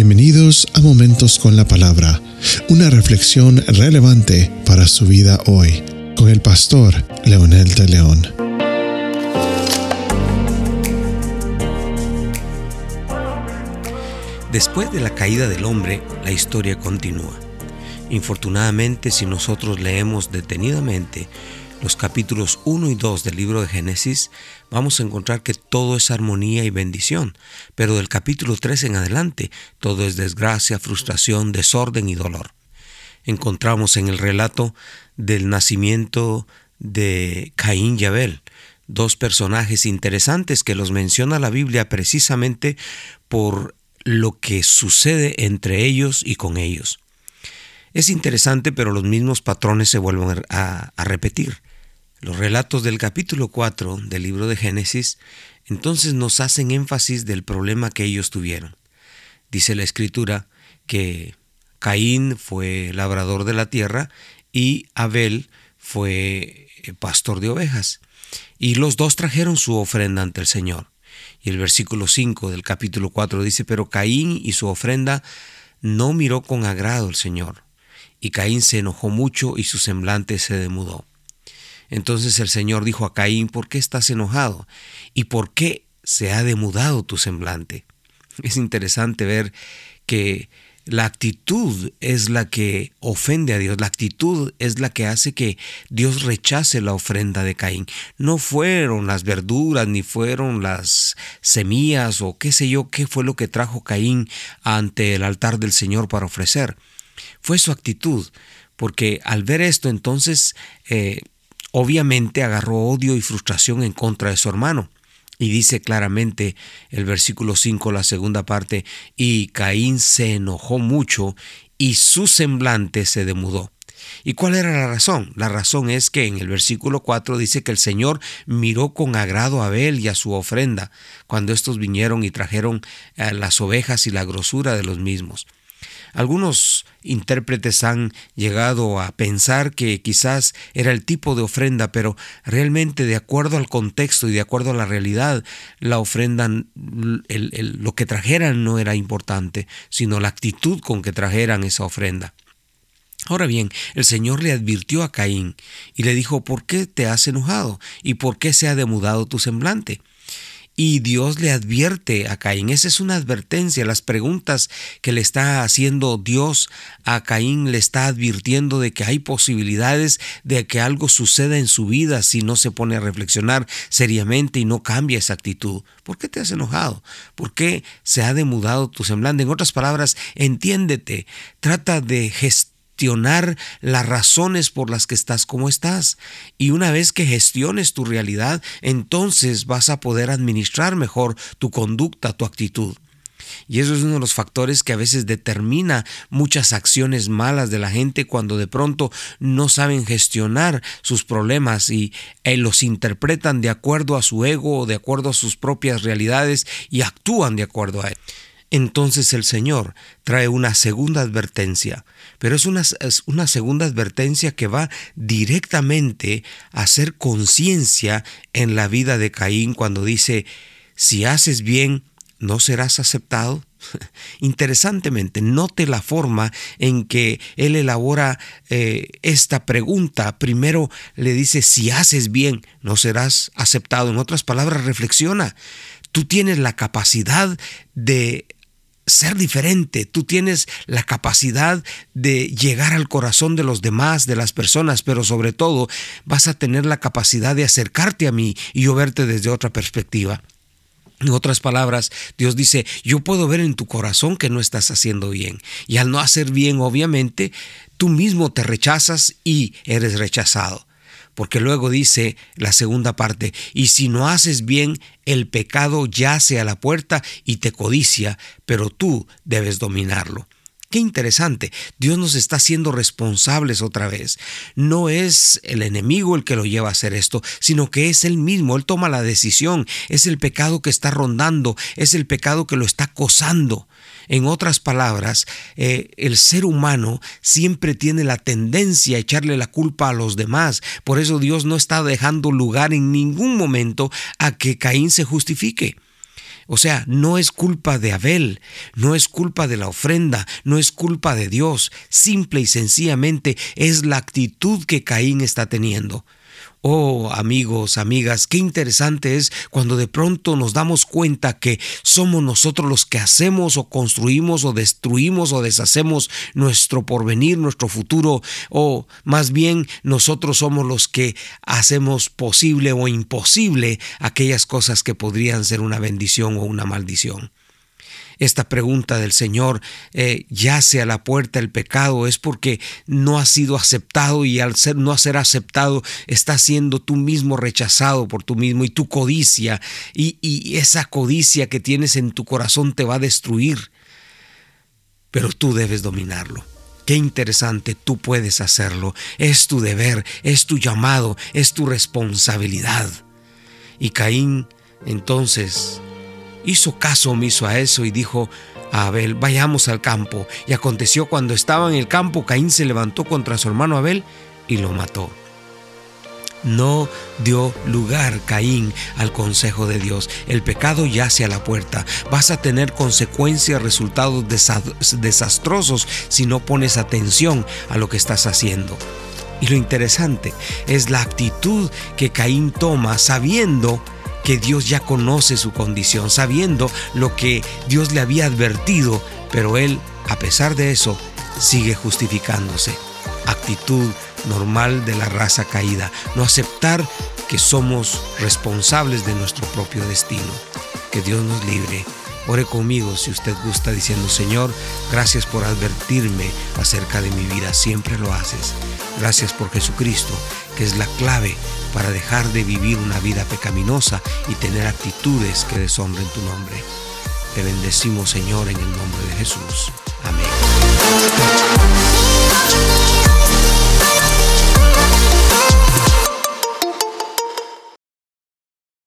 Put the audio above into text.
Bienvenidos a Momentos con la Palabra, una reflexión relevante para su vida hoy, con el pastor Leonel de León. Después de la caída del hombre, la historia continúa. Infortunadamente, si nosotros leemos detenidamente los capítulos 1 y 2 del libro de Génesis, vamos a encontrar que todo es armonía y bendición, pero del capítulo 3 en adelante todo es desgracia, frustración, desorden y dolor. Encontramos en el relato del nacimiento de Caín y Abel, dos personajes interesantes que los menciona la Biblia precisamente por lo que sucede entre ellos y con ellos. Es interesante, pero los mismos patrones se vuelven a, a repetir. Los relatos del capítulo 4 del libro de Génesis entonces nos hacen énfasis del problema que ellos tuvieron. Dice la escritura que Caín fue labrador de la tierra y Abel fue eh, pastor de ovejas. Y los dos trajeron su ofrenda ante el Señor. Y el versículo 5 del capítulo 4 dice, pero Caín y su ofrenda no miró con agrado el Señor. Y Caín se enojó mucho y su semblante se demudó. Entonces el Señor dijo a Caín, ¿por qué estás enojado? ¿Y por qué se ha demudado tu semblante? Es interesante ver que la actitud es la que ofende a Dios, la actitud es la que hace que Dios rechace la ofrenda de Caín. No fueron las verduras, ni fueron las semillas o qué sé yo, qué fue lo que trajo Caín ante el altar del Señor para ofrecer. Fue su actitud, porque al ver esto entonces eh, obviamente agarró odio y frustración en contra de su hermano. Y dice claramente el versículo 5, la segunda parte, y Caín se enojó mucho y su semblante se demudó. ¿Y cuál era la razón? La razón es que en el versículo 4 dice que el Señor miró con agrado a Abel y a su ofrenda, cuando estos vinieron y trajeron eh, las ovejas y la grosura de los mismos. Algunos intérpretes han llegado a pensar que quizás era el tipo de ofrenda, pero realmente de acuerdo al contexto y de acuerdo a la realidad, la ofrenda, lo que trajeran no era importante, sino la actitud con que trajeran esa ofrenda. Ahora bien, el Señor le advirtió a Caín y le dijo, ¿por qué te has enojado? ¿Y por qué se ha demudado tu semblante? Y Dios le advierte a Caín. Esa es una advertencia. Las preguntas que le está haciendo Dios a Caín le está advirtiendo de que hay posibilidades de que algo suceda en su vida si no se pone a reflexionar seriamente y no cambia esa actitud. ¿Por qué te has enojado? ¿Por qué se ha demudado tu semblante? En otras palabras, entiéndete. Trata de gestionar gestionar las razones por las que estás como estás. Y una vez que gestiones tu realidad, entonces vas a poder administrar mejor tu conducta, tu actitud. Y eso es uno de los factores que a veces determina muchas acciones malas de la gente cuando de pronto no saben gestionar sus problemas y eh, los interpretan de acuerdo a su ego o de acuerdo a sus propias realidades y actúan de acuerdo a él. Entonces el Señor trae una segunda advertencia, pero es una, una segunda advertencia que va directamente a hacer conciencia en la vida de Caín cuando dice, si haces bien, ¿no serás aceptado? Interesantemente, note la forma en que él elabora eh, esta pregunta. Primero le dice, si haces bien, no serás aceptado. En otras palabras, reflexiona. Tú tienes la capacidad de ser diferente, tú tienes la capacidad de llegar al corazón de los demás, de las personas, pero sobre todo vas a tener la capacidad de acercarte a mí y yo verte desde otra perspectiva. En otras palabras, Dios dice, yo puedo ver en tu corazón que no estás haciendo bien. Y al no hacer bien, obviamente, tú mismo te rechazas y eres rechazado porque luego dice la segunda parte, y si no haces bien, el pecado yace a la puerta y te codicia, pero tú debes dominarlo. Qué interesante, Dios nos está haciendo responsables otra vez. No es el enemigo el que lo lleva a hacer esto, sino que es él mismo, él toma la decisión, es el pecado que está rondando, es el pecado que lo está acosando. En otras palabras, eh, el ser humano siempre tiene la tendencia a echarle la culpa a los demás. Por eso Dios no está dejando lugar en ningún momento a que Caín se justifique. O sea, no es culpa de Abel, no es culpa de la ofrenda, no es culpa de Dios, simple y sencillamente es la actitud que Caín está teniendo. Oh amigos, amigas, qué interesante es cuando de pronto nos damos cuenta que somos nosotros los que hacemos o construimos o destruimos o deshacemos nuestro porvenir, nuestro futuro, o más bien nosotros somos los que hacemos posible o imposible aquellas cosas que podrían ser una bendición o una maldición esta pregunta del Señor, eh, yace a la puerta el pecado, es porque no ha sido aceptado y al ser, no ser aceptado está siendo tú mismo rechazado por tú mismo y tu codicia y esa codicia que tienes en tu corazón te va a destruir. Pero tú debes dominarlo. Qué interesante, tú puedes hacerlo. Es tu deber, es tu llamado, es tu responsabilidad. Y Caín entonces hizo caso omiso a eso y dijo a Abel, vayamos al campo. Y aconteció cuando estaba en el campo, Caín se levantó contra su hermano Abel y lo mató. No dio lugar Caín al consejo de Dios. El pecado yace a la puerta. Vas a tener consecuencias, resultados desastrosos si no pones atención a lo que estás haciendo. Y lo interesante es la actitud que Caín toma sabiendo que Dios ya conoce su condición, sabiendo lo que Dios le había advertido, pero él, a pesar de eso, sigue justificándose. Actitud normal de la raza caída, no aceptar que somos responsables de nuestro propio destino. Que Dios nos libre. Ore conmigo si usted gusta diciendo, Señor, gracias por advertirme acerca de mi vida, siempre lo haces. Gracias por Jesucristo, que es la clave para dejar de vivir una vida pecaminosa y tener actitudes que deshonren tu nombre. Te bendecimos, Señor, en el nombre de Jesús. Amén.